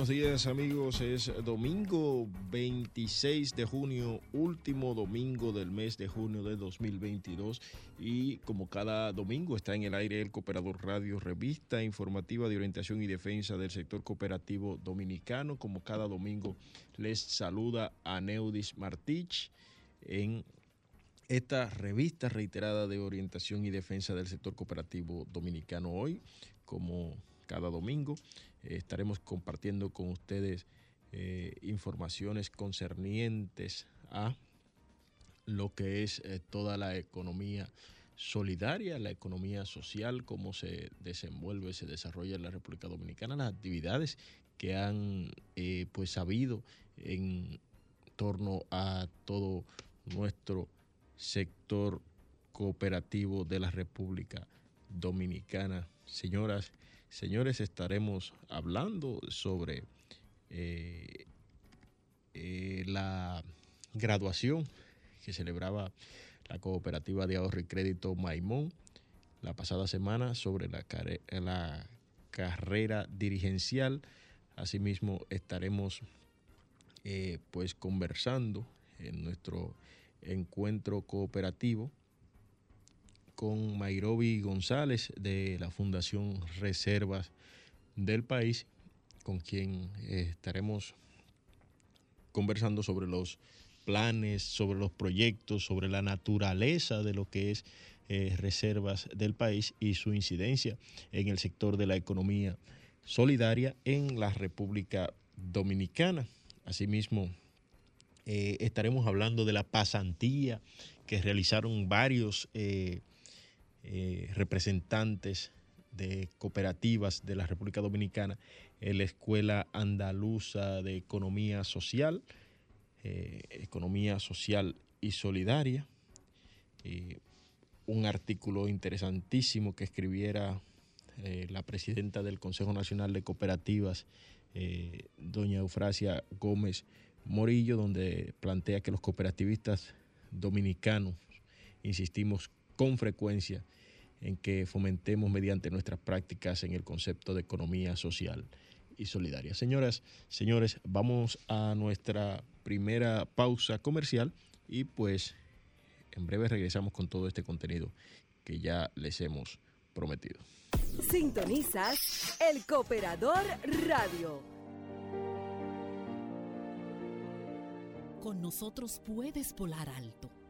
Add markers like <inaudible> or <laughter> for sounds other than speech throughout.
Buenos días amigos, es domingo 26 de junio, último domingo del mes de junio de 2022 y como cada domingo está en el aire el Cooperador Radio, revista informativa de orientación y defensa del sector cooperativo dominicano. Como cada domingo les saluda a Neudis Martich en esta revista reiterada de orientación y defensa del sector cooperativo dominicano hoy, como cada domingo. Eh, estaremos compartiendo con ustedes eh, informaciones concernientes a lo que es eh, toda la economía solidaria, la economía social, cómo se desenvuelve, se desarrolla en la República Dominicana, las actividades que han pues habido en torno a todo nuestro sector cooperativo de la República Dominicana. Señoras Señores, estaremos hablando sobre eh, eh, la graduación que celebraba la cooperativa de ahorro y crédito Maimón la pasada semana sobre la, carrera dirigencial. Asimismo, estaremos eh, pues conversando en nuestro encuentro cooperativo con Mairobi González de la Fundación Reservas del país, con quien eh, estaremos conversando sobre los planes, sobre los proyectos, sobre la naturaleza de lo que es eh, reservas del país y su incidencia en el sector de la economía solidaria en la República Dominicana. Asimismo, eh, estaremos hablando de la pasantía que realizaron varios representantes de cooperativas de la República Dominicana en la Escuela Andaluza de Economía Social, eh, Economía Social y Solidaria. Eh, un artículo interesantísimo que escribiera la presidenta del Consejo Nacional de Cooperativas, doña Eufrasia Gómez Morillo, donde plantea que los cooperativistas dominicanos, insistimos, con frecuencia en que fomentemos mediante nuestras prácticas en el concepto de economía social y solidaria. Señoras, señores, vamos a nuestra primera pausa comercial y pues en breve regresamos con todo este contenido que ya les hemos prometido. Sintonizas el Cooperador Radio. Con nosotros puedes volar alto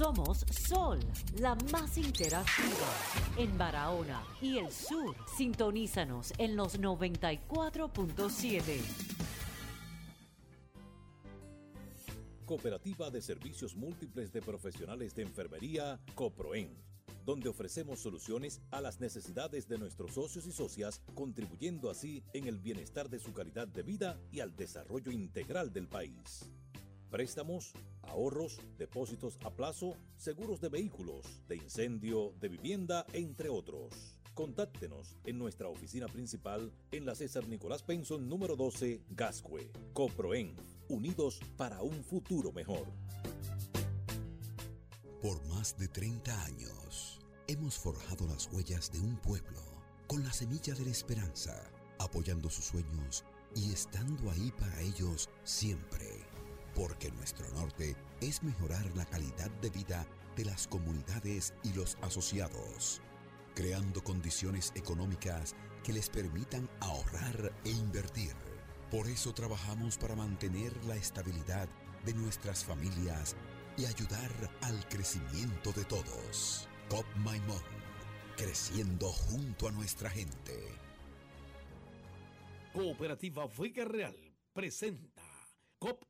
Somos Sol, la más interactiva en Barahona y el sur. Sintonízanos en los 94.7. Cooperativa de Servicios Múltiples de Profesionales de Enfermería, COPROEN, donde ofrecemos soluciones a las necesidades de nuestros socios y socias, contribuyendo así en el bienestar de su calidad de vida y al desarrollo integral del país. Préstamos ahorros, depósitos a plazo, seguros de vehículos, de incendio, de vivienda, entre otros. Contáctenos en nuestra oficina principal en la César Nicolás Penson número 12, Gascue. Coproen, unidos para un futuro mejor. Por más de 30 años, hemos forjado las huellas de un pueblo con la semilla de la esperanza, apoyando sus sueños y estando ahí para ellos siempre porque nuestro norte es mejorar la calidad de vida de las comunidades y los asociados, creando condiciones económicas que les permitan ahorrar e invertir. Por eso trabajamos para mantener la estabilidad de nuestras familias y ayudar al crecimiento de todos. COP Maimón, creciendo junto a nuestra gente. Cooperativa Vega Real presenta COP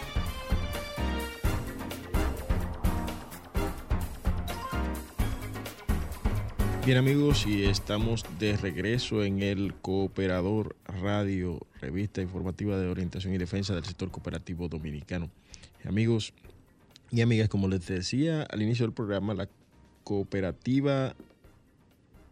Bien amigos, y estamos de regreso en el Cooperador Radio, revista informativa de orientación y defensa del sector cooperativo dominicano. Amigos y amigas, como les decía al inicio del programa, la cooperativa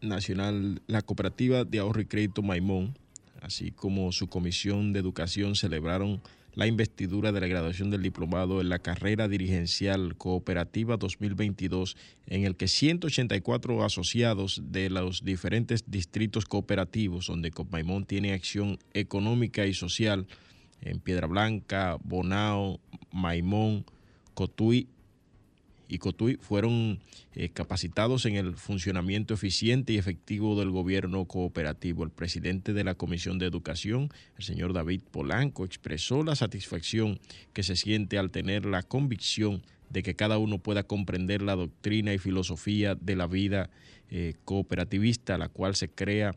nacional, la cooperativa de ahorro y crédito Maimón, así como su comisión de educación celebraron la investidura de la graduación del diplomado en la carrera dirigencial cooperativa 2022, en el que 184 asociados de los diferentes distritos cooperativos, donde Copaimón tiene acción económica y social en Piedra Blanca, Bonao, Maimón, Cotuí y Cotuí fueron eh, capacitados en el funcionamiento eficiente y efectivo del gobierno cooperativo. El presidente de la Comisión de Educación, el señor David Polanco, expresó la satisfacción que se siente al tener la convicción de que cada uno pueda comprender la doctrina y filosofía de la vida eh, cooperativista, la cual se crea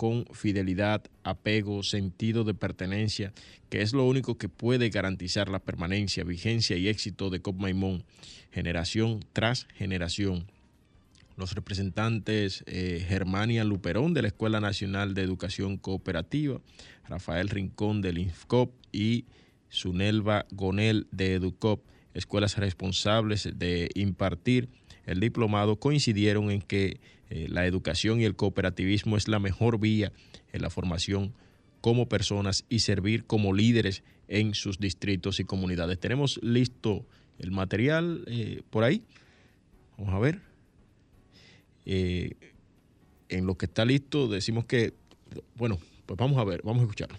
con fidelidad, apego, sentido de pertenencia, que es lo único que puede garantizar la permanencia, vigencia y éxito de COP Maimón, generación tras generación. Los representantes eh, Germania Luperón de la Escuela Nacional de Educación Cooperativa, Rafael Rincón del INFCOP y Sunelva Gonel de EDUCOP, escuelas responsables de impartir el diplomado, coincidieron en que eh, la educación y el cooperativismo es la mejor vía en la formación como personas y servir como líderes en sus distritos y comunidades. Tenemos listo el material eh, por ahí. Vamos a ver. Eh, en lo que está listo decimos que, bueno, pues vamos a ver, vamos a escucharlo.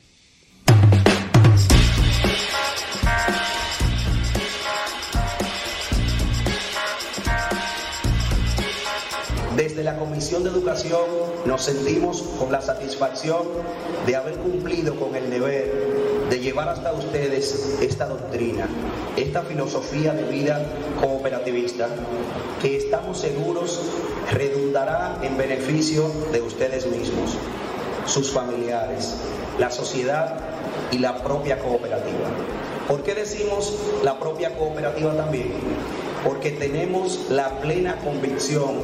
Desde la Comisión de Educación nos sentimos con la satisfacción de haber cumplido con el deber de llevar hasta ustedes esta doctrina, esta filosofía de vida cooperativista que estamos seguros redundará en beneficio de ustedes mismos, sus familiares, la sociedad y la propia cooperativa. ¿Por qué decimos la propia cooperativa también? Porque tenemos la plena convicción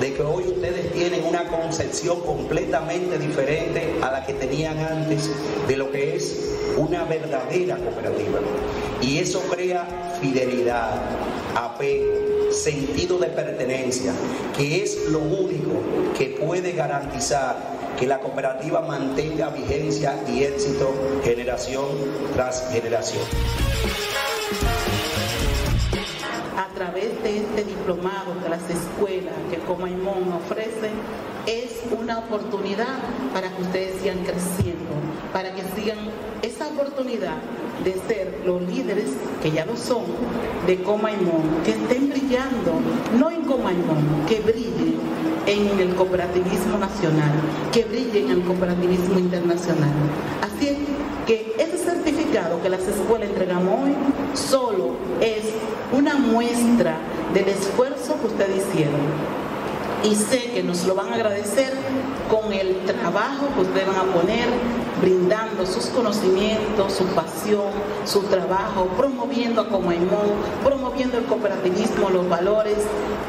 de que hoy ustedes tienen una concepción completamente diferente a la que tenían antes de lo que es una verdadera cooperativa. Y eso crea fidelidad, apego, sentido de pertenencia, que es lo único que puede garantizar que la cooperativa mantenga vigencia y éxito generación tras generación. Través de este diplomado de las escuelas que Comaimón ofrece, es una oportunidad para que ustedes sigan creciendo, para que sigan esa oportunidad de ser los líderes, que ya lo son, de Comaimón, que estén brillando, no en Comaimón, que brillen en el cooperativismo nacional, que brillen en el cooperativismo internacional. Así es que ese certificado que las escuelas entregamos hoy solo es una muestra del esfuerzo que ustedes hicieron y sé que nos lo van a agradecer con el trabajo que ustedes van a poner, brindando sus conocimientos, su pasión, su trabajo, promoviendo a Comaimón, promoviendo el cooperativismo, los valores,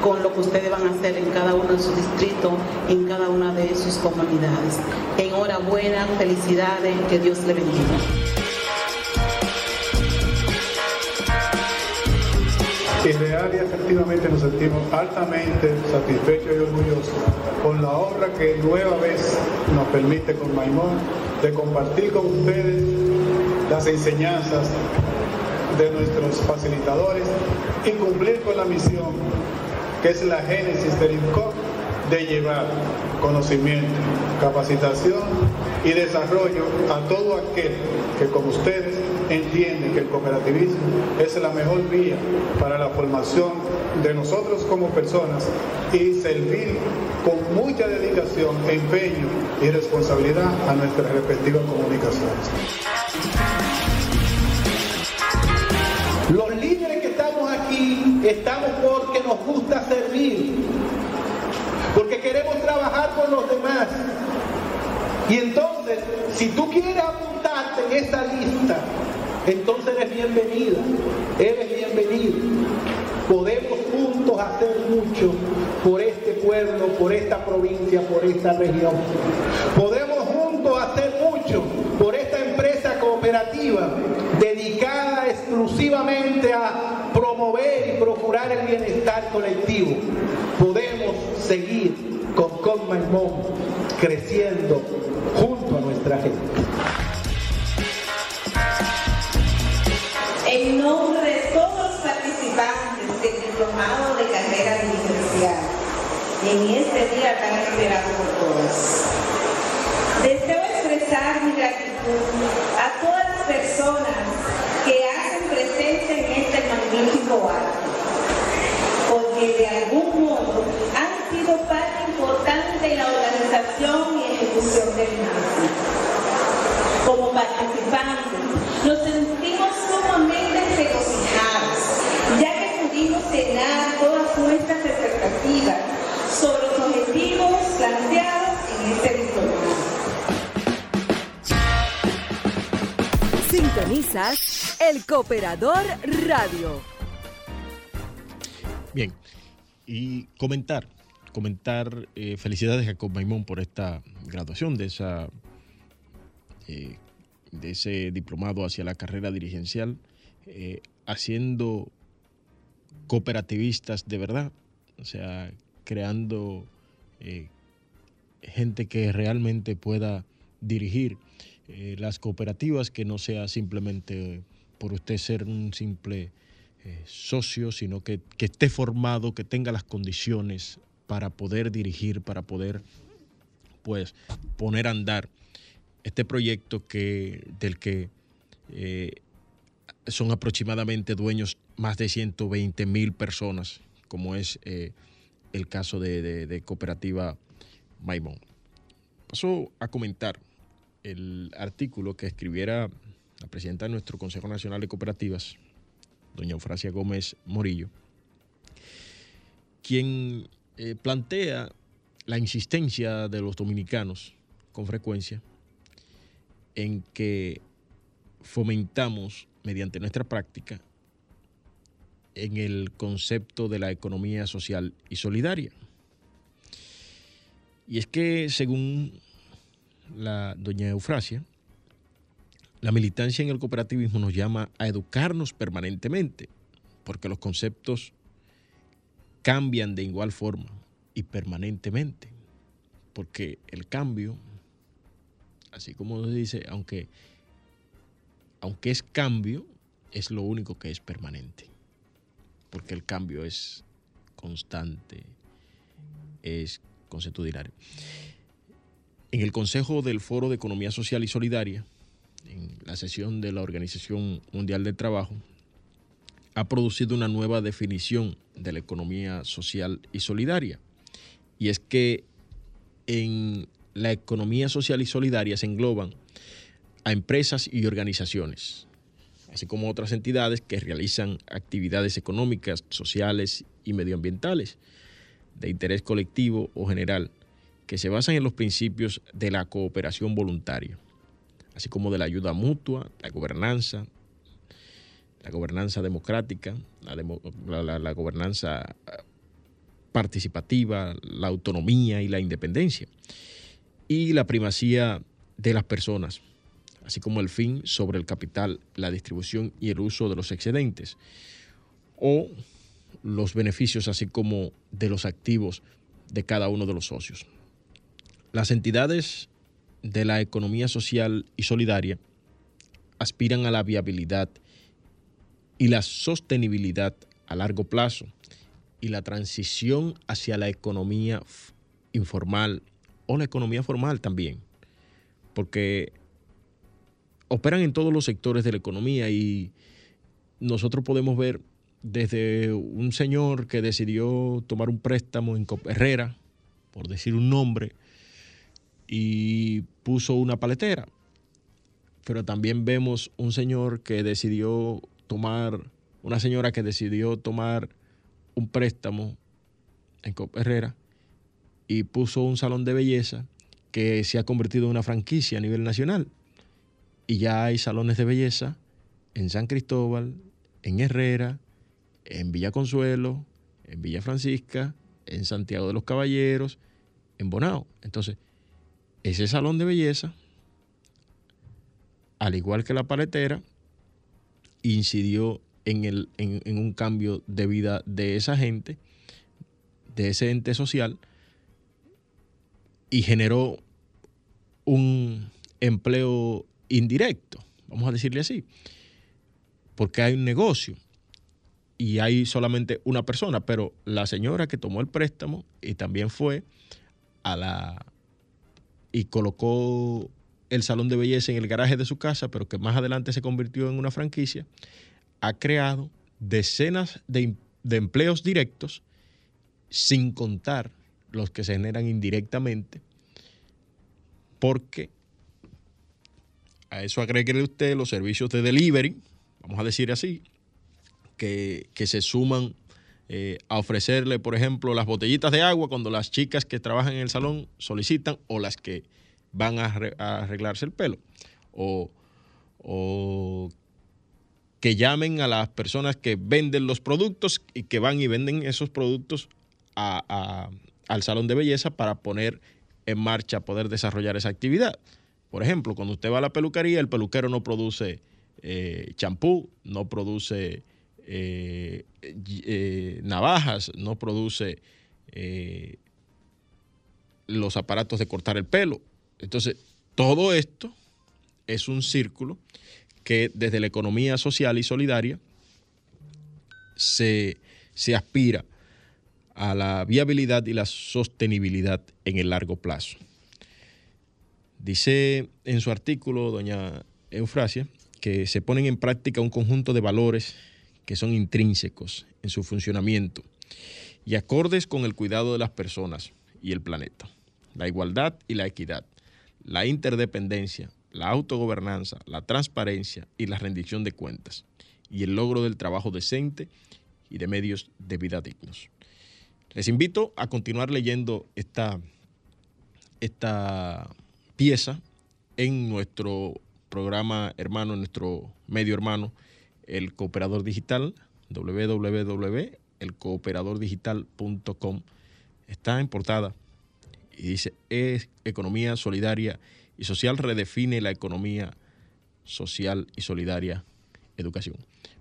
con lo que ustedes van a hacer en cada uno de sus distritos, en cada una de sus comunidades. Enhorabuena, felicidades, que Dios le bendiga. Y real y efectivamente nos sentimos altamente satisfechos y orgullosos con la obra que nueva vez nos permite con Maimón de compartir con ustedes las enseñanzas de nuestros facilitadores y cumplir con la misión que es la génesis del INCOP de llevar conocimiento, capacitación y desarrollo a todo aquel que como ustedes entiende que el cooperativismo es la mejor vía para la formación de nosotros como personas y servir con mucha dedicación, empeño y responsabilidad a nuestras respectivas comunicaciones. Los líderes que estamos aquí estamos porque nos gusta servir, porque queremos trabajar con los demás. Y entonces, si tú quieres apuntarte en esta lista, entonces eres bienvenida, eres bienvenido. Podemos juntos hacer mucho por este pueblo, por esta provincia, por esta región. Podemos juntos hacer mucho por esta empresa cooperativa dedicada exclusivamente a promover y procurar el bienestar colectivo. Podemos seguir con Conmaimón creciendo junto a nuestra gente. Este día tan esperado por todos, deseo expresar mi gratitud a todas las personas que hacen presencia en este magnífico acto, porque de algún modo han sido parte importante en la organización y ejecución del mismo. Como participantes, El Cooperador Radio. Bien, y comentar, comentar eh, felicidades a Jacob Maimón por esta graduación de esa eh, de ese diplomado hacia la carrera dirigencial, eh, haciendo cooperativistas de verdad, o sea, creando gente que realmente pueda dirigir eh, las cooperativas, que no sea simplemente por usted ser un simple eh, socio, sino que, que esté formado, que tenga las condiciones para poder dirigir, para poder pues poner a andar este proyecto que, del que eh, son aproximadamente dueños más de 120 mil personas, como es el caso de, de- de Cooperativa Maimón. Paso a comentar el artículo que escribiera la presidenta de nuestro Consejo Nacional de Cooperativas, doña Eufrasia Gómez Morillo, quien eh, plantea la insistencia de los dominicanos con frecuencia en que fomentamos mediante nuestra práctica en el concepto de la economía social y solidaria. Y es que según la doña Eufrasia, la militancia en el cooperativismo nos llama a educarnos permanentemente, porque los conceptos cambian de igual forma y permanentemente, porque el cambio, así como se dice, aunque, aunque es cambio, es lo único que es permanente, porque el cambio es constante, es consuetudinario. En el Consejo del Foro de Economía Social y Solidaria, en la sesión de la Organización Mundial del Trabajo, ha producido una nueva definición de la economía social y solidaria. Y es que en la economía social y solidaria se engloban a empresas y organizaciones, así como otras entidades que realizan actividades económicas, sociales y medioambientales, de interés colectivo o general que se basan en los principios de la cooperación voluntaria, así como de la ayuda mutua, la gobernanza, la gobernanza democrática, la, gobernanza participativa, la autonomía y la independencia, y la primacía de las personas, así como el fin sobre el capital, la distribución y el uso de los excedentes, o los beneficios, así como de los activos de cada uno de los socios. Las entidades de la economía social y solidaria aspiran a la viabilidad y la sostenibilidad a largo plazo y la transición hacia la economía informal o la economía formal también, porque operan en todos los sectores de la economía y nosotros podemos ver desde un señor que decidió tomar un préstamo en Herrera, por decir un nombre, y puso una paletera. Pero también vemos un señor que decidió tomar, una señora que decidió tomar un préstamo en Herrera y puso un salón de belleza que se ha convertido en una franquicia a nivel nacional. Y ya hay salones de belleza en San Cristóbal, en Herrera, en Villa Consuelo, en Villa Francisca, en Santiago de los Caballeros, en Bonao. Entonces, ese salón de belleza, al igual que la paletera, incidió en, el, en, un cambio de vida de esa gente, de ese ente social, y generó un empleo indirecto, vamos a decirle así, porque hay un negocio y hay solamente una persona, pero la señora que tomó el préstamo y también fue a la y colocó el salón de belleza en el garaje de su casa, pero que más adelante se convirtió en una franquicia, ha creado decenas de, empleos directos sin contar los que se generan indirectamente, porque a eso agregue usted los servicios de delivery, vamos a decir así, que, se suman eh, a ofrecerle, por ejemplo, las botellitas de agua cuando las chicas que trabajan en el salón solicitan o las que van a, arreglarse el pelo. O, que llamen a las personas que venden los productos y que van y venden esos productos al salón de belleza para poner en marcha, poder desarrollar esa actividad. Por ejemplo, cuando usted va a la peluquería, el peluquero no produce eh, champú, no produce eh, eh, navajas, no produce eh, los aparatos de cortar el pelo. Entonces, todo esto es un círculo que desde la economía social y solidaria se, se aspira a la viabilidad y la sostenibilidad en el largo plazo. Dice en su artículo doña Eufrasia que se ponen en práctica un conjunto de valores que son intrínsecos en su funcionamiento y acordes con el cuidado de las personas y el planeta. La igualdad y la equidad, la interdependencia, la autogobernanza, la transparencia y la rendición de cuentas, y el logro del trabajo decente y de medios de vida dignos. Les invito a continuar leyendo esta, esta pieza en nuestro programa hermano, en nuestro medio hermano, el Cooperador Digital, www.elcooperadordigital.com. Está en portada y dice, es economía solidaria y social, redefine la economía social y solidaria educación.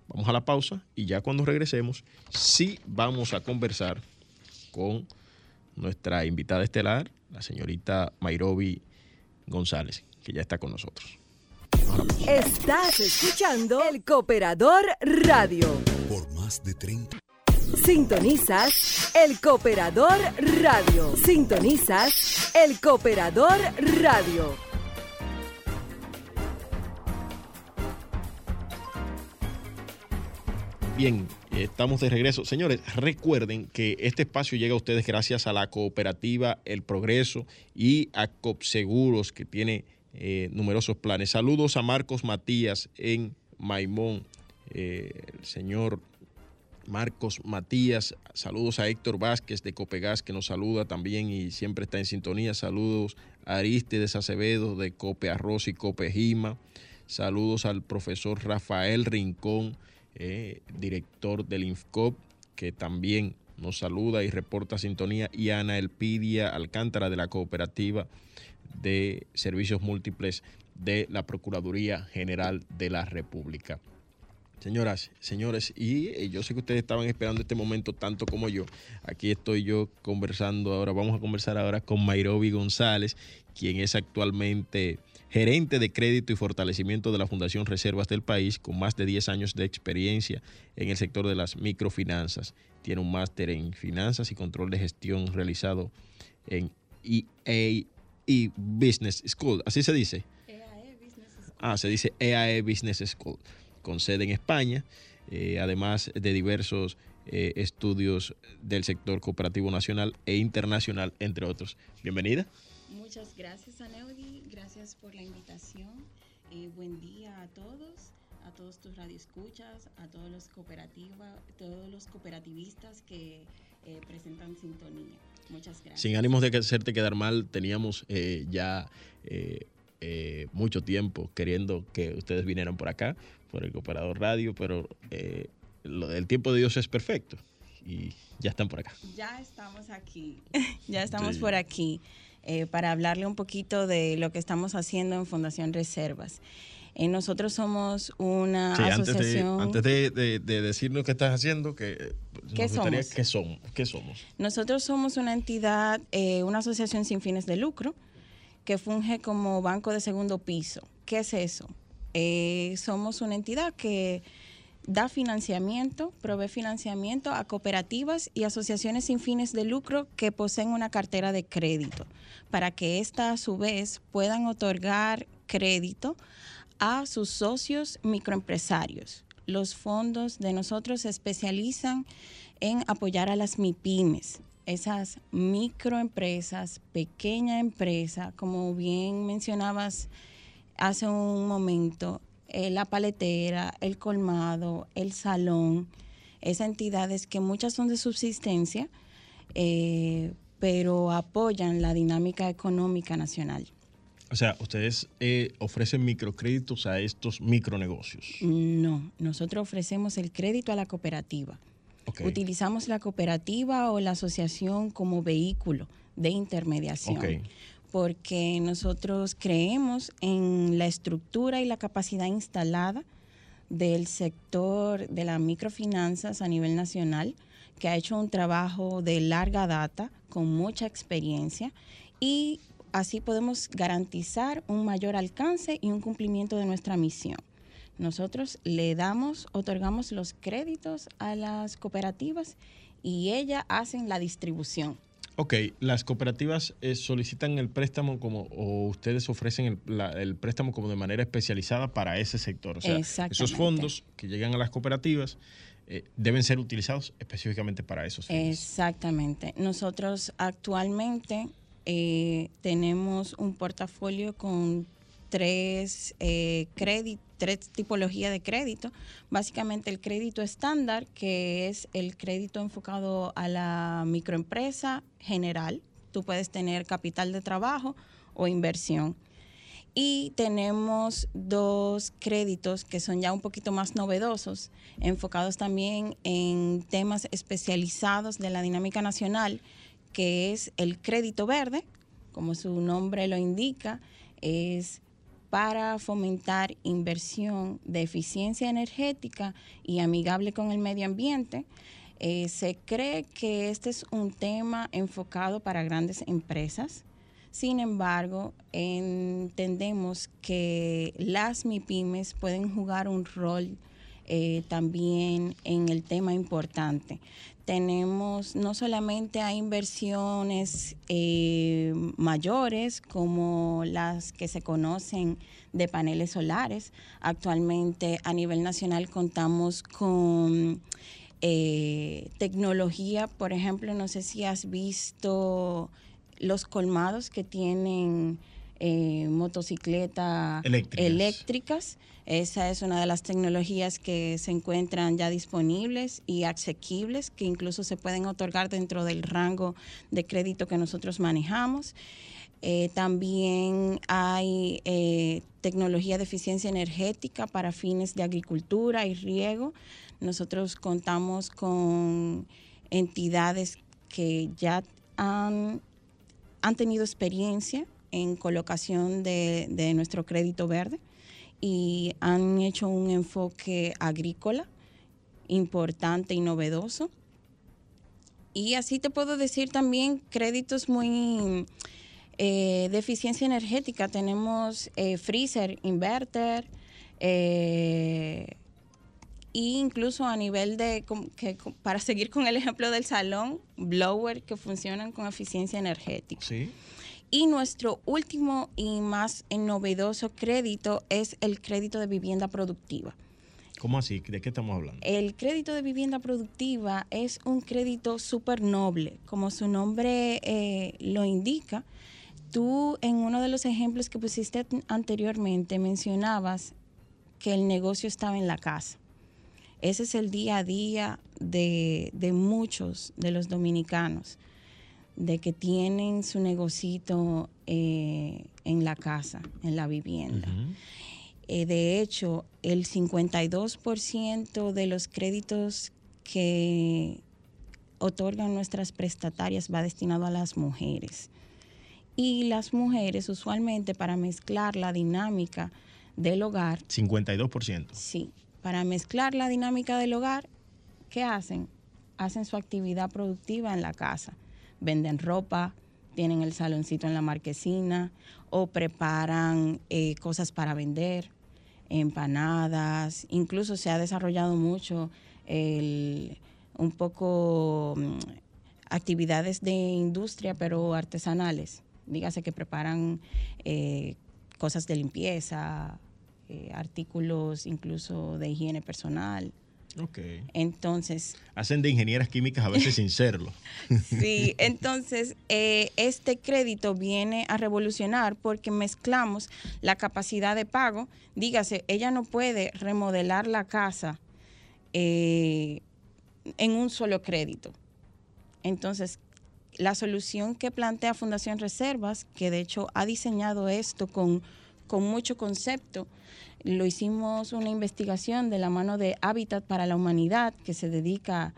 Vamos a la pausa y ya cuando regresemos, sí vamos a conversar con nuestra invitada estelar, la señorita Mayrobi González, que ya está con nosotros. Estás escuchando El Cooperador Radio. Por más de 30. Sintonizas El Cooperador Radio. Sintonizas El Cooperador Radio. Bien, estamos de regreso. Señores, recuerden que este espacio llega a ustedes gracias a la cooperativa El Progreso y a COPSEGUROS, que tiene eh, numerosos planes. Saludos a Marcos Matías en Maimón, eh, el señor Marcos Matías, saludos a Héctor Vázquez de Copegas que nos saluda también y siempre está en sintonía. Saludos a Aristides Acevedo de Cope Arroz y Cope Jima. Saludos al profesor Rafael Rincón, eh, director del INFCOP, que también nos saluda y reporta sintonía. Y Ana Elpidia Alcántara de la Cooperativa de Servicios Múltiples de la Procuraduría General de la República. Señoras, señores, y eh, yo sé que ustedes estaban esperando este momento tanto como yo. Aquí estoy yo conversando ahora, vamos a conversar ahora con Mayrobi González, quien es actualmente gerente de crédito y fortalecimiento de la Fundación Reservas del país, con más de 10 años de experiencia en el sector de las microfinanzas. Tiene un máster en finanzas y control de gestión realizado en EA y Business School, así se dice. Ah, se dice EAE Business School con sede en España, eh, además de diversos eh, estudios del sector cooperativo nacional e internacional, entre otros. Bienvenida. Muchas gracias, Aneudi. Gracias por la invitación. Eh, buen día a todos, a todos tus radioescuchas, a todos los cooperativas, todos los cooperativistas que presentan sintonía. Muchas gracias. Sin ánimos de hacerte quedar mal, teníamos ya mucho tiempo queriendo que ustedes vinieran por acá por el Cooperador Radio, pero eh, el tiempo de Dios es perfecto y ya están por acá. Ya estamos aquí, <laughs> ya estamos por aquí eh, para hablarle un poquito de lo que estamos haciendo en Fundación Reservas. Eh, nosotros somos una asociación. Antes, de, de, de, decirnos qué estás haciendo, que ¿Qué somos? ¿qué, somos? ¿qué somos? Nosotros somos una entidad, una asociación sin fines de lucro, que funge como banco de segundo piso. ¿Qué es eso? Eh, somos una entidad que da financiamiento, provee financiamiento a cooperativas y asociaciones sin fines de lucro que poseen una cartera de crédito, para que ésta a su vez puedan otorgar crédito a sus socios microempresarios. Los fondos de nosotros se especializan en apoyar a las MIPIMES, esas microempresas, pequeña empresa, como bien mencionabas hace un momento, eh, la paletera, el colmado, el salón, esas entidades que muchas son de subsistencia, eh, pero apoyan la dinámica económica nacional. O sea, ustedes eh, ofrecen microcréditos a estos micronegocios. No, nosotros ofrecemos el crédito a la cooperativa. Utilizamos la cooperativa o la asociación como vehículo de intermediación porque nosotros creemos en la estructura y la capacidad instalada del sector de las microfinanzas a nivel nacional, que ha hecho un trabajo de larga data, con mucha experiencia, y así podemos garantizar un mayor alcance y un cumplimiento de nuestra misión. Nosotros le damos, otorgamos los créditos a las cooperativas y ellas hacen la distribución. Ok, las cooperativas eh, solicitan el préstamo como, o ustedes ofrecen el, préstamo como de manera especializada para ese sector. O sea, esos fondos que llegan a las cooperativas eh, deben ser utilizados específicamente para esos fines. Exactamente. Nosotros actualmente eh, tenemos un portafolio con tres créditos tres tipologías de crédito. Básicamente el crédito estándar, que es el crédito enfocado a la microempresa general. Tú puedes tener capital de trabajo o inversión. Y tenemos dos créditos que son ya un poquito más novedosos, enfocados también en temas especializados de la dinámica nacional, que es el crédito verde, como su nombre lo indica, es para fomentar inversión de eficiencia energética y amigable con el medio ambiente. Eh, se cree que este es un tema enfocado para grandes empresas. Sin embargo, entendemos que las MIPIMES pueden jugar un rol eh, también en el tema importante tenemos no solamente a inversiones eh, mayores como las que se conocen de paneles solares. Actualmente a nivel nacional contamos con eh, tecnología, por ejemplo, no sé si has visto los colmados que tienen eh, motocicletas Eléctricas. eléctricas. Esa es una de las tecnologías que se encuentran ya disponibles y asequibles, que incluso se pueden otorgar dentro del rango de crédito que nosotros manejamos. Eh, también hay eh, tecnología de eficiencia energética para fines de agricultura y riego. Nosotros contamos con entidades que ya han, han tenido experiencia en colocación de, nuestro crédito verde y han hecho un enfoque agrícola importante y novedoso. Y así te puedo decir también créditos muy eh, de eficiencia energética. Tenemos eh, freezer, inverter, eh, e incluso a nivel de, que, para <laughs> seguir con el ejemplo del salón, blower que funcionan con eficiencia energética. Sí. Y nuestro último y más novedoso crédito es el crédito de vivienda productiva. ¿Cómo así? ¿De qué estamos hablando? El crédito de vivienda productiva es un crédito súper noble, como su nombre eh, lo indica. Tú en uno de los ejemplos que pusiste anteriormente mencionabas que el negocio estaba en la casa. Ese es el día a día de, de muchos de los dominicanos, de que tienen su negocito eh, en la casa, en la vivienda. Eh, de hecho, el 52% de los créditos que otorgan nuestras prestatarias va destinado a las mujeres. Y las mujeres usualmente para mezclar la dinámica del hogar, 52%. sí, para mezclar la dinámica del hogar, ¿qué hacen? Hacen su actividad productiva en la casa. Venden ropa, tienen el saloncito en la marquesina o preparan eh, cosas para vender, empanadas. Incluso se ha desarrollado mucho el, un poco mm, actividades de industria, pero artesanales. Dígase que preparan eh, cosas de limpieza, eh, artículos incluso de higiene personal. Ok. Entonces, Hacen de ingenieras químicas a veces sin serlo. <laughs> Sí, entonces eh, este crédito viene a revolucionar porque mezclamos la capacidad de pago. Dígase, ella no puede remodelar la casa eh, en un solo crédito. Entonces, la solución que plantea Fundación Reservas, que de hecho ha diseñado esto con, con mucho concepto, lo hicimos una investigación de la mano de Hábitat para la Humanidad, que se dedica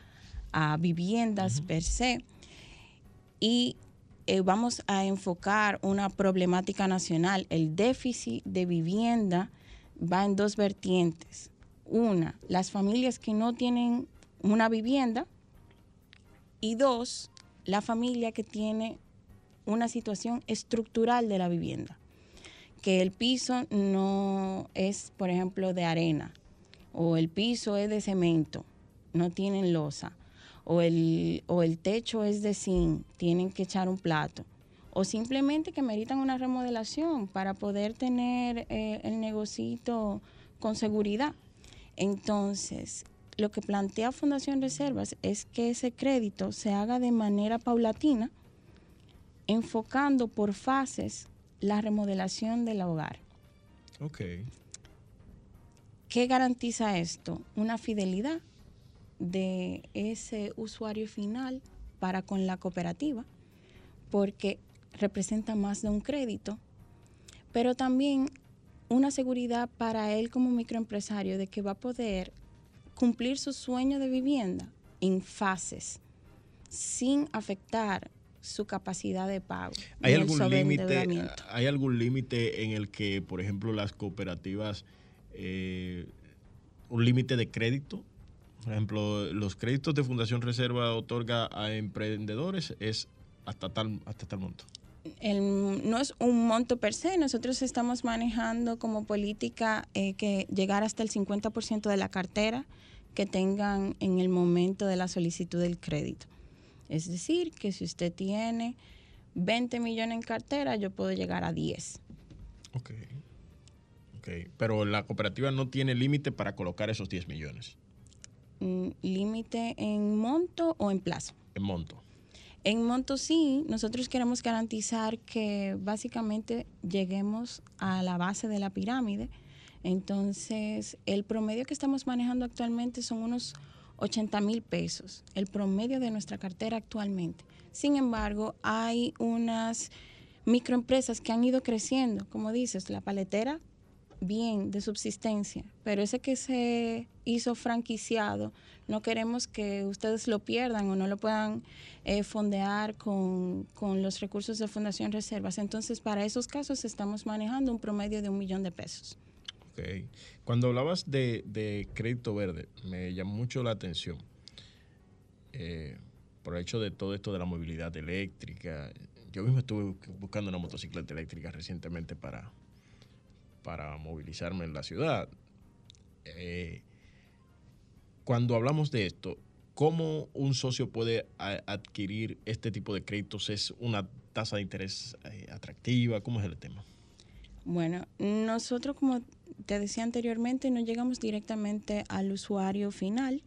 a viviendas per se, y eh, vamos a enfocar una problemática nacional. El déficit de vivienda va en dos vertientes. Una, las familias que no tienen una vivienda y dos, la familia que tiene una situación estructural de la vivienda, que el piso no es, por ejemplo, de arena o el piso es de cemento, no tienen losa, o el, o el techo es de zinc, tienen que echar un plato, o simplemente que meritan una remodelación para poder tener eh, el negocito con seguridad. Entonces, lo que plantea Fundación Reservas es que ese crédito se haga de manera paulatina, enfocando por fases la remodelación del hogar. Ok. ¿Qué garantiza esto? Una fidelidad de ese usuario final para con la cooperativa, porque representa más de un crédito, pero también una seguridad para él como microempresario de que va a poder cumplir su sueño de vivienda en fases, sin afectar su capacidad de pago. ¿Hay algún límite? ¿Hay algún límite en el que, por ejemplo, las cooperativas, eh, un límite de crédito? Por ejemplo, los créditos de Fundación Reserva otorga a emprendedores es hasta tal, hasta tal monto. el- no es un monto per se, nosotros estamos manejando como política eh, que llegar hasta el 50% de la cartera que tengan en el momento de la solicitud del crédito. Es decir, que si usted tiene 20 millones en cartera, yo puedo llegar a 10. Ok. Ok. Pero la cooperativa no tiene límite para colocar esos 10 millones Mm, ¿Límite en monto o en plazo? en monto. En monto sí, nosotros queremos garantizar que básicamente lleguemos a la base de la pirámide. Entonces, el promedio que estamos manejando actualmente son unos 80 mil pesos, el promedio de nuestra cartera actualmente. Sin embargo, hay unas microempresas que han ido creciendo, como dices, la paletera, bien, de subsistencia, pero ese que se hizo franquiciado, no queremos que ustedes lo pierdan o no lo puedan eh, fondear con, con, los recursos de Fundación Reservas. Entonces, para esos casos estamos manejando un promedio de un millón de pesos. Cuando hablabas de, de crédito verde, me llamó mucho la atención. Eh, por el hecho de todo esto de la movilidad eléctrica. Yo mismo estuve buscando una motocicleta eléctrica recientemente para, para movilizarme en la ciudad. Eh, cuando hablamos de esto, ¿cómo un socio puede adquirir este tipo de créditos? ¿Es una tasa de interés eh, atractiva? ¿Cómo es el tema? Bueno, nosotros, como te decía anteriormente, no llegamos directamente al usuario final.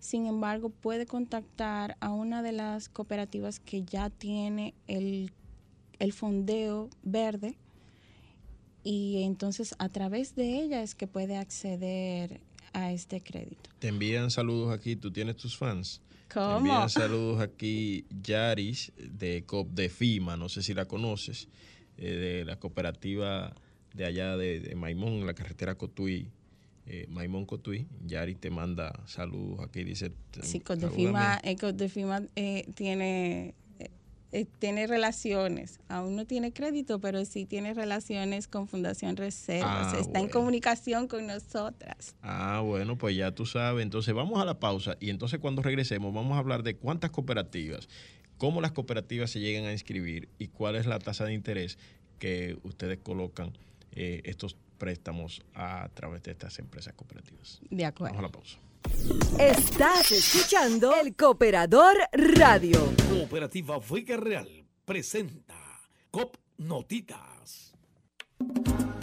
Sin embargo, puede contactar a una de las cooperativas que ya tiene el, el fondeo verde y entonces a través de ella es que puede acceder a este crédito. Te envían saludos aquí, tú tienes tus fans. ¿Cómo? Te envían saludos aquí Yaris de COP de FIMA, no sé si la conoces, eh, de la cooperativa de allá de, de Maimón, en la carretera Cotuí, eh, Maimón Cotuí. Yari te manda saludos aquí, dice. Sí, Codefima, eh, Codefima eh, tiene, eh, tiene relaciones. Aún no tiene crédito, pero sí tiene relaciones con Fundación Reservas. Ah, Está en comunicación con nosotras. Ah, bueno, pues ya tú sabes. Entonces vamos a la pausa y entonces cuando regresemos vamos a hablar de cuántas cooperativas, cómo las cooperativas se llegan a inscribir y cuál es la tasa de interés que ustedes colocan eh, estos préstamos a través de estas empresas cooperativas. De acuerdo. Vamos a la pausa. Estás escuchando el Cooperador Radio. Cooperativa Vega Real presenta COP Notitas.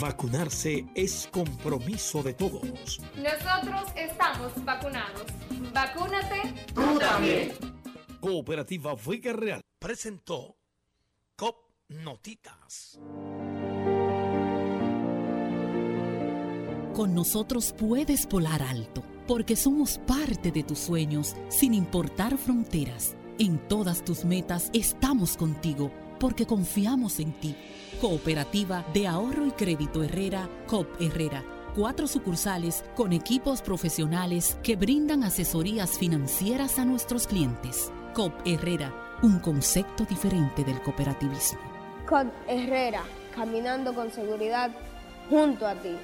Vacunarse es compromiso de todos. Nosotros estamos vacunados. Vacúnate. Tú también. Cooperativa Vega Real presentó COP Notitas. Con nosotros puedes volar alto, porque somos parte de tus sueños, sin importar fronteras. En todas tus metas estamos contigo, porque confiamos en ti. Cooperativa de Ahorro y Crédito Herrera, COP Herrera. Cuatro sucursales con equipos profesionales que brindan asesorías financieras a nuestros clientes. COP Herrera, un concepto diferente del cooperativismo. Con Herrera, caminando con seguridad junto a ti.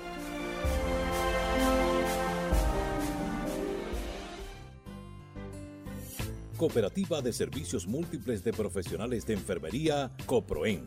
Cooperativa de Servicios Múltiples de Profesionales de Enfermería, COPROEN,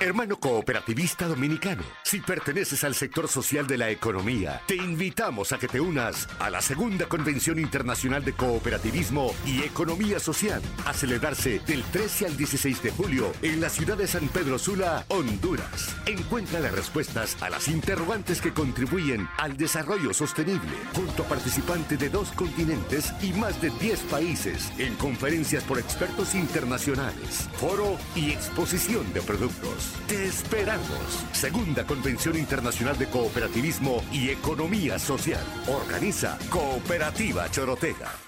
Hermano cooperativista dominicano, si perteneces al sector social de la economía, te invitamos a que te unas a la segunda Convención Internacional de Cooperativismo y Economía Social, a celebrarse del 13 al 16 de julio en la ciudad de San Pedro Sula, Honduras. Encuentra las respuestas a las interrogantes que contribuyen al desarrollo sostenible, junto a participantes de dos continentes y más de 10 países, en conferencias por expertos internacionales, foro y exposición de productos. Te esperamos. Segunda Convención Internacional de Cooperativismo y Economía Social. Organiza Cooperativa Chorotega.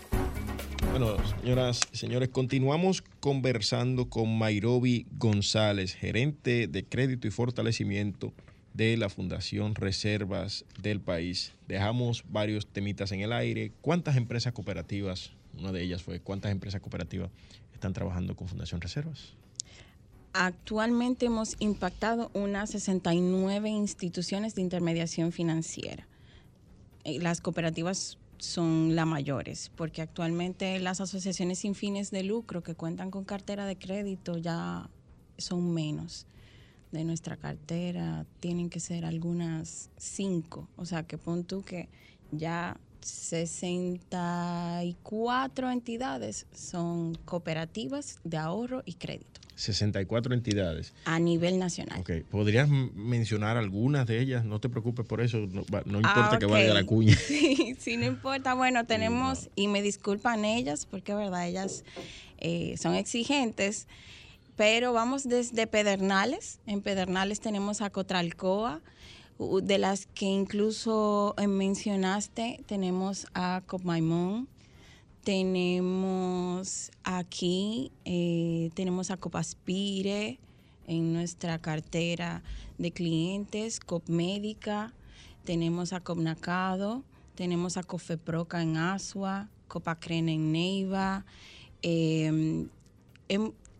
Bueno, señoras y señores, continuamos conversando con Mayrobi González, gerente de crédito y fortalecimiento de la Fundación Reservas del país. Dejamos varios temitas en el aire. ¿Cuántas empresas cooperativas, una de ellas fue, cuántas empresas cooperativas están trabajando con Fundación Reservas? Actualmente hemos impactado unas 69 instituciones de intermediación financiera. Eh, las cooperativas son las mayores, porque actualmente las asociaciones sin fines de lucro que cuentan con cartera de crédito ya son menos. De nuestra cartera tienen que ser algunas cinco, o sea que pon tú que ya 64 entidades son cooperativas de ahorro y crédito. 64 entidades. A nivel nacional. Ok, ¿podrías mencionar algunas de ellas? No te preocupes por eso, no, importa que vaya la cuña. <laughs> Sí, sí, no importa. Bueno, tenemos, y me disculpan ellas, porque verdad, ellas eh, son exigentes, pero vamos desde Pedernales. En Pedernales tenemos a Cotralcoa, de las que incluso eh, mencionaste, tenemos a Copmaimón, tenemos aquí, eh, tenemos a Copaspire en nuestra cartera de clientes, Copmédica, tenemos a Copnacado, tenemos a Cofeproca en Asua, Copacrena en Neiva. Eh,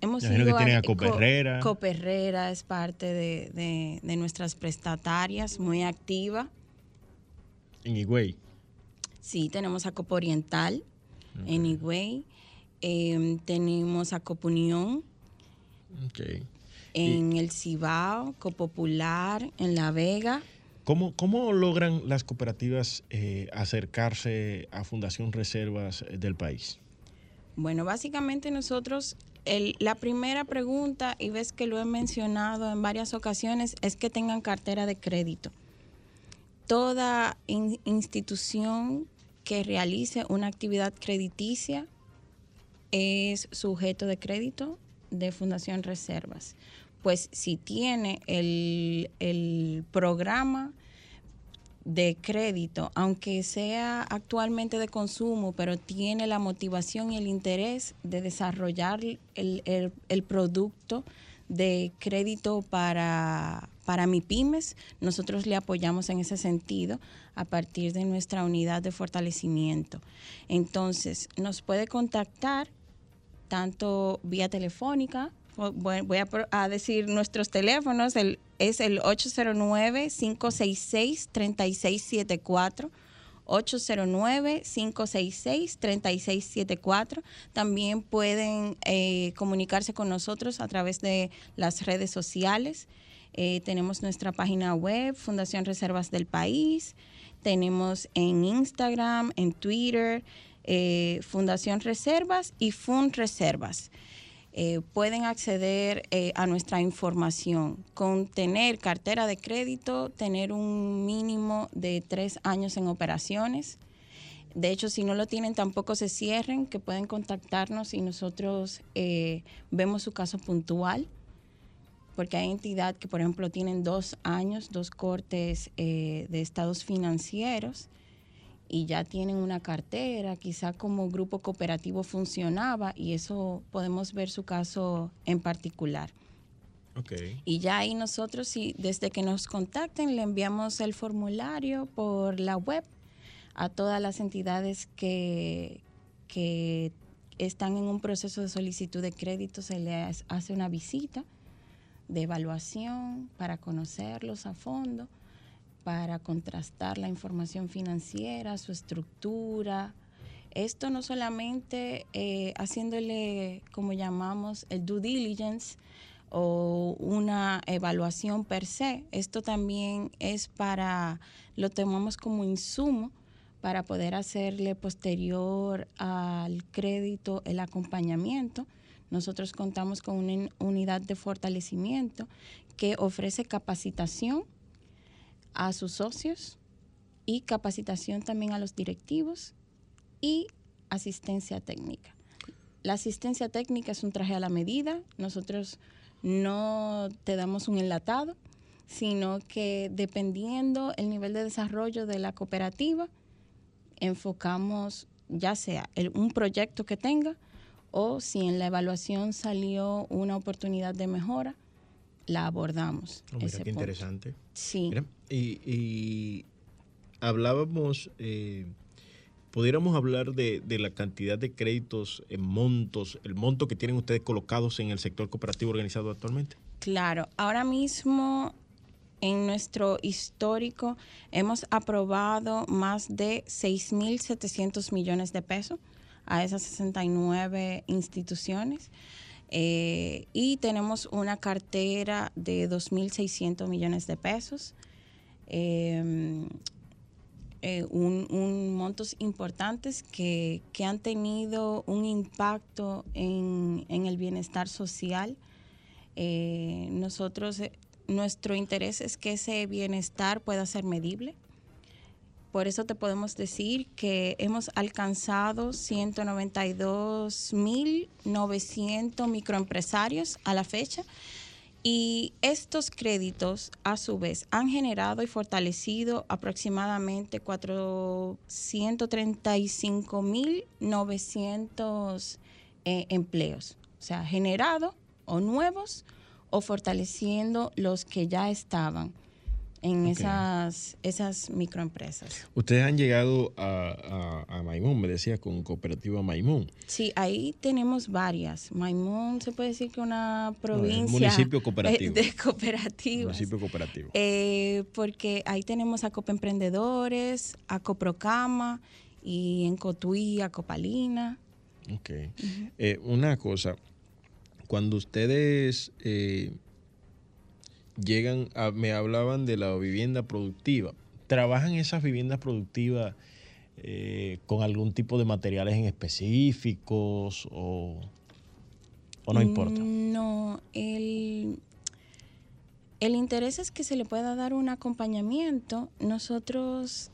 hemos ido que a, Coperrera. Coperrera es parte de, de nuestras prestatarias, muy activa. En Higüey. Sí, tenemos a Copa Oriental, Anyway. Em, tenemos a Copunión. En el Cibao, Copopular, en La Vega. ¿Cómo, ¿Cómo, logran las cooperativas eh, acercarse a Fundación Reservas eh, del país? Bueno, básicamente nosotros, la primera pregunta, y ves que lo he mencionado en varias ocasiones, es que tengan cartera de crédito. Toda institución que realice una actividad crediticia es sujeto de crédito de Fundación Reservas. Pues si tiene el, programa de crédito, aunque sea actualmente de consumo, pero tiene la motivación y el interés de desarrollar el, el producto de crédito para, para MIPIMES, nosotros le apoyamos en ese sentido a partir de nuestra unidad de fortalecimiento. Entonces, nos puede contactar tanto vía telefónica, voy a, decir nuestros teléfonos, es el 809-566-3674. 809-566-3674. También pueden eh, comunicarse con nosotros a través de las redes sociales. Eh, tenemos nuestra página web, Fundación Reservas del País. Tenemos en Instagram, en Twitter, eh, Fundación Reservas y Fund Reservas. Eh, pueden acceder a nuestra información con tener cartera de crédito, tener un mínimo de tres años en operaciones. De hecho, si no lo tienen, tampoco se cierren, que pueden contactarnos y nosotros vemos su caso puntual porque hay entidades que, por ejemplo, tienen dos años, dos cortes eh, de estados financieros y ya tienen una cartera, quizá como grupo cooperativo funcionaba y eso podemos ver su caso en particular. Y ya ahí nosotros, si desde que nos contacten, le enviamos el formulario por la web a todas las entidades que, que están en un proceso de solicitud de crédito, se les hace una visita de evaluación para conocerlos a fondo, para contrastar la información financiera, su estructura. Esto no solamente eh, haciéndole, como llamamos, el due diligence o una evaluación per se, esto también es para, lo tomamos como insumo para poder hacerle posterior al crédito el acompañamiento. Nosotros contamos con una unidad de fortalecimiento que ofrece capacitación a sus socios y capacitación también a los directivos y asistencia técnica. La asistencia técnica es un traje a la medida. Nosotros no te damos un enlatado, sino que dependiendo el nivel de desarrollo de la cooperativa, enfocamos ya sea un proyecto que tenga o si en la evaluación salió una oportunidad de mejora, la abordamos. Oh, mira, qué interesante. Sí. y, hablábamos, eh, pudiéramos hablar de, de, la cantidad de créditos en montos, el monto que tienen ustedes colocados en el sector cooperativo organizado actualmente. Claro, ahora mismo en nuestro histórico hemos aprobado más de 6.700 millones de pesos a esas 69 instituciones. Eh, y tenemos una cartera de 2.600 millones de pesos. Em, eh, un, montos importantes que, han tenido un impacto en, el bienestar social. Eh, nosotros nuestro interés es que ese bienestar pueda ser medible. Por eso te podemos decir que hemos alcanzado 192.900 microempresarios a la fecha y estos créditos a su vez han generado y fortalecido aproximadamente 435.900 eh, empleos, o sea, generado o nuevos o fortaleciendo los que ya estaban en esas, esas microempresas. Ustedes han llegado a, a, Maimón, me decía, con Cooperativa Maimón. Sí, ahí tenemos varias. Maimón se puede decir que una provincia. municipio cooperativo. De cooperativas. Municipio cooperativo. Eh, porque ahí tenemos a Copa Emprendedores, a Coprocama y en Cotuí a Copalina. Ok. Eh, una cosa, cuando ustedes eh, llegan, a, me hablaban de la vivienda productiva, ¿trabajan esas viviendas productivas eh, con algún tipo de materiales en específicos o, no importa? No, el, el interés es que se le pueda dar un acompañamiento. Nosotros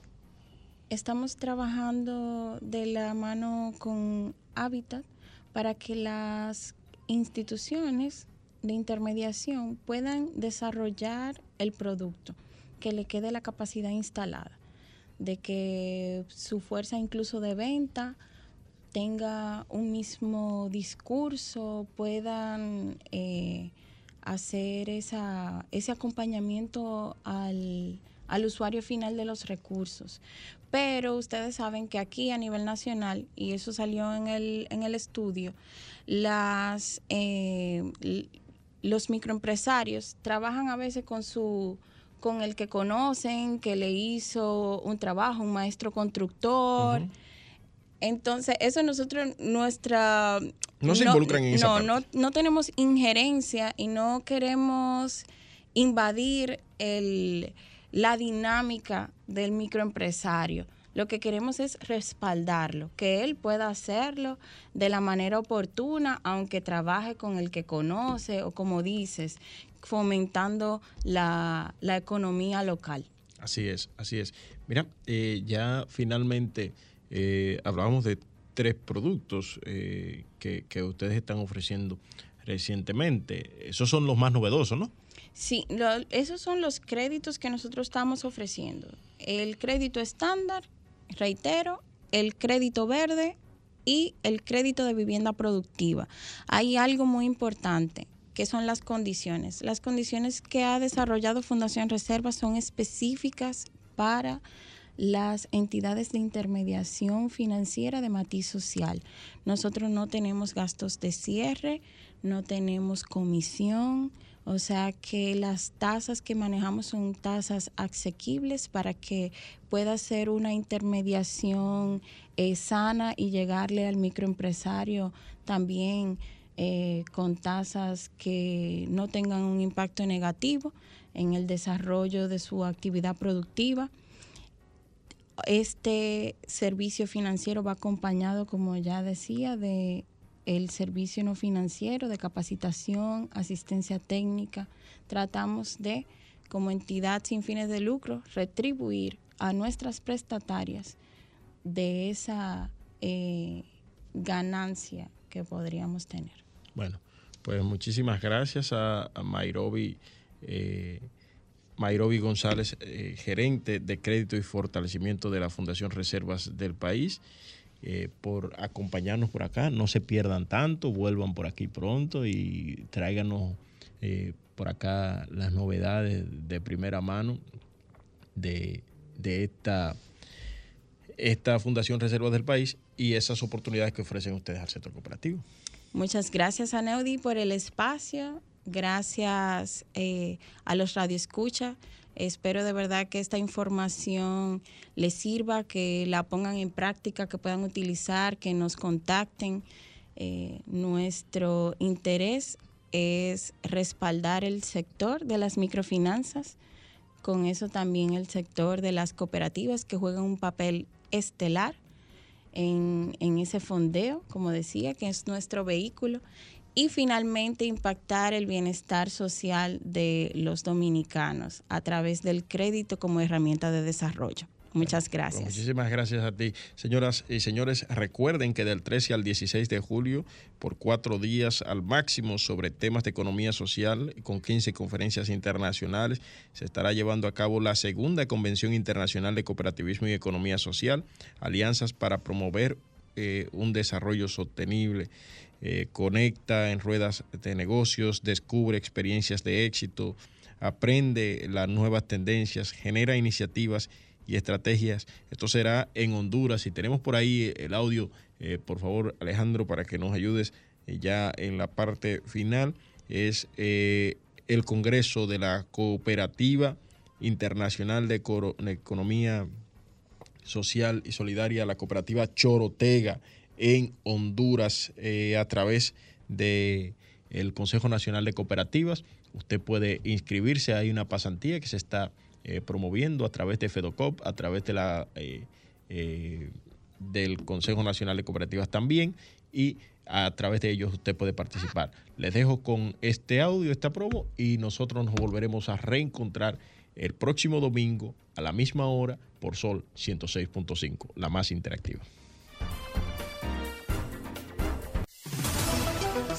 estamos trabajando de la mano con Habitat para que las instituciones de intermediación puedan desarrollar el producto, que le quede la capacidad instalada, de que su fuerza incluso de venta tenga un mismo discurso, puedan eh, hacer esa, ese acompañamiento al, al usuario final de los recursos. Pero ustedes saben que aquí a nivel nacional, y eso salió en el, en el estudio, las, eh, los microempresarios trabajan a veces con su con el que conocen, que le hizo un trabajo, un maestro constructor. Entonces, eso nosotros, nuestra... No, se involucran en no, no, no tenemos injerencia y no queremos invadir el, la dinámica del microempresario. Lo que queremos es respaldarlo, que él pueda hacerlo de la manera oportuna, aunque trabaje con el que conoce o como dices, fomentando la, economía local. Así es, así es. Mira, eh, ya finalmente eh, hablábamos de tres productos eh, que, que ustedes están ofreciendo recientemente. Esos son los más novedosos, ¿no? Sí, esos son los créditos que nosotros estamos ofreciendo. El crédito estándar, reitero, el crédito verde y el crédito de vivienda productiva. Hay algo muy importante que son las condiciones. Las condiciones que ha desarrollado Fundación Reserva son específicas para las entidades de intermediación financiera de matiz social. Nosotros no tenemos gastos de cierre, no tenemos comisión, o sea que las tasas que manejamos son tasas asequibles para que pueda ser una intermediación eh, sana y llegarle al microempresario también eh, con tasas que no tengan un impacto negativo en el desarrollo de su actividad productiva. Este servicio financiero va acompañado, como ya decía, de el servicio no financiero de capacitación, asistencia técnica. Tratamos de, como entidad sin fines de lucro, retribuir a nuestras prestatarias de esa eh, ganancia que podríamos tener. Bueno, pues muchísimas gracias a, a Mairobi. Eh, González, eh, gerente de crédito y fortalecimiento de la Fundación Reservas del País, eh, por acompañarnos por acá. No se pierdan tanto, vuelvan por aquí pronto y tráiganos por acá las novedades de primera mano de, de esta, esta Fundación Reservas del País y esas oportunidades que ofrecen ustedes al sector cooperativo. Muchas gracias a Neudi por el espacio, gracias eh, a los radioescucha. Espero de verdad que esta información les sirva, que la pongan en práctica, que puedan utilizar, que nos contacten. Eh, nuestro interés es respaldar el sector de las microfinanzas, con eso también el sector de las cooperativas que juegan un papel estelar en, ese fondeo, como decía, que es nuestro vehículo, y finalmente impactar el bienestar social de los dominicanos a través del crédito como herramienta de desarrollo. Muchas gracias. muchísimas gracias a ti. Señoras y señores, recuerden que del 13 al 16 de julio, por cuatro días al máximo sobre temas de economía social, con 15 conferencias internacionales, se estará llevando a cabo la segunda Convención Internacional de Cooperativismo y Economía Social, alianzas para promover eh, un desarrollo sostenible. Eh, conecta en ruedas de negocios, descubre experiencias de éxito, aprende las nuevas tendencias, genera iniciativas y estrategias. Esto será en Honduras. y tenemos por ahí el audio, eh, por favor, Alejandro, para que nos ayudes eh, ya en la parte final, es eh, el Congreso de la Cooperativa Internacional de, Economía Social y Solidaria, la cooperativa Chorotega en Honduras, a través de el Consejo Nacional de Cooperativas. Usted puede inscribirse, hay una pasantía que se está eh, promoviendo a través de FEDOCOP, a través de la, eh, eh, del Consejo Nacional de Cooperativas también y a través de ellos usted puede participar. Les dejo con este audio, esta promo y nosotros nos volveremos a reencontrar el próximo domingo a la misma hora por Sol 106.5, la más interactiva.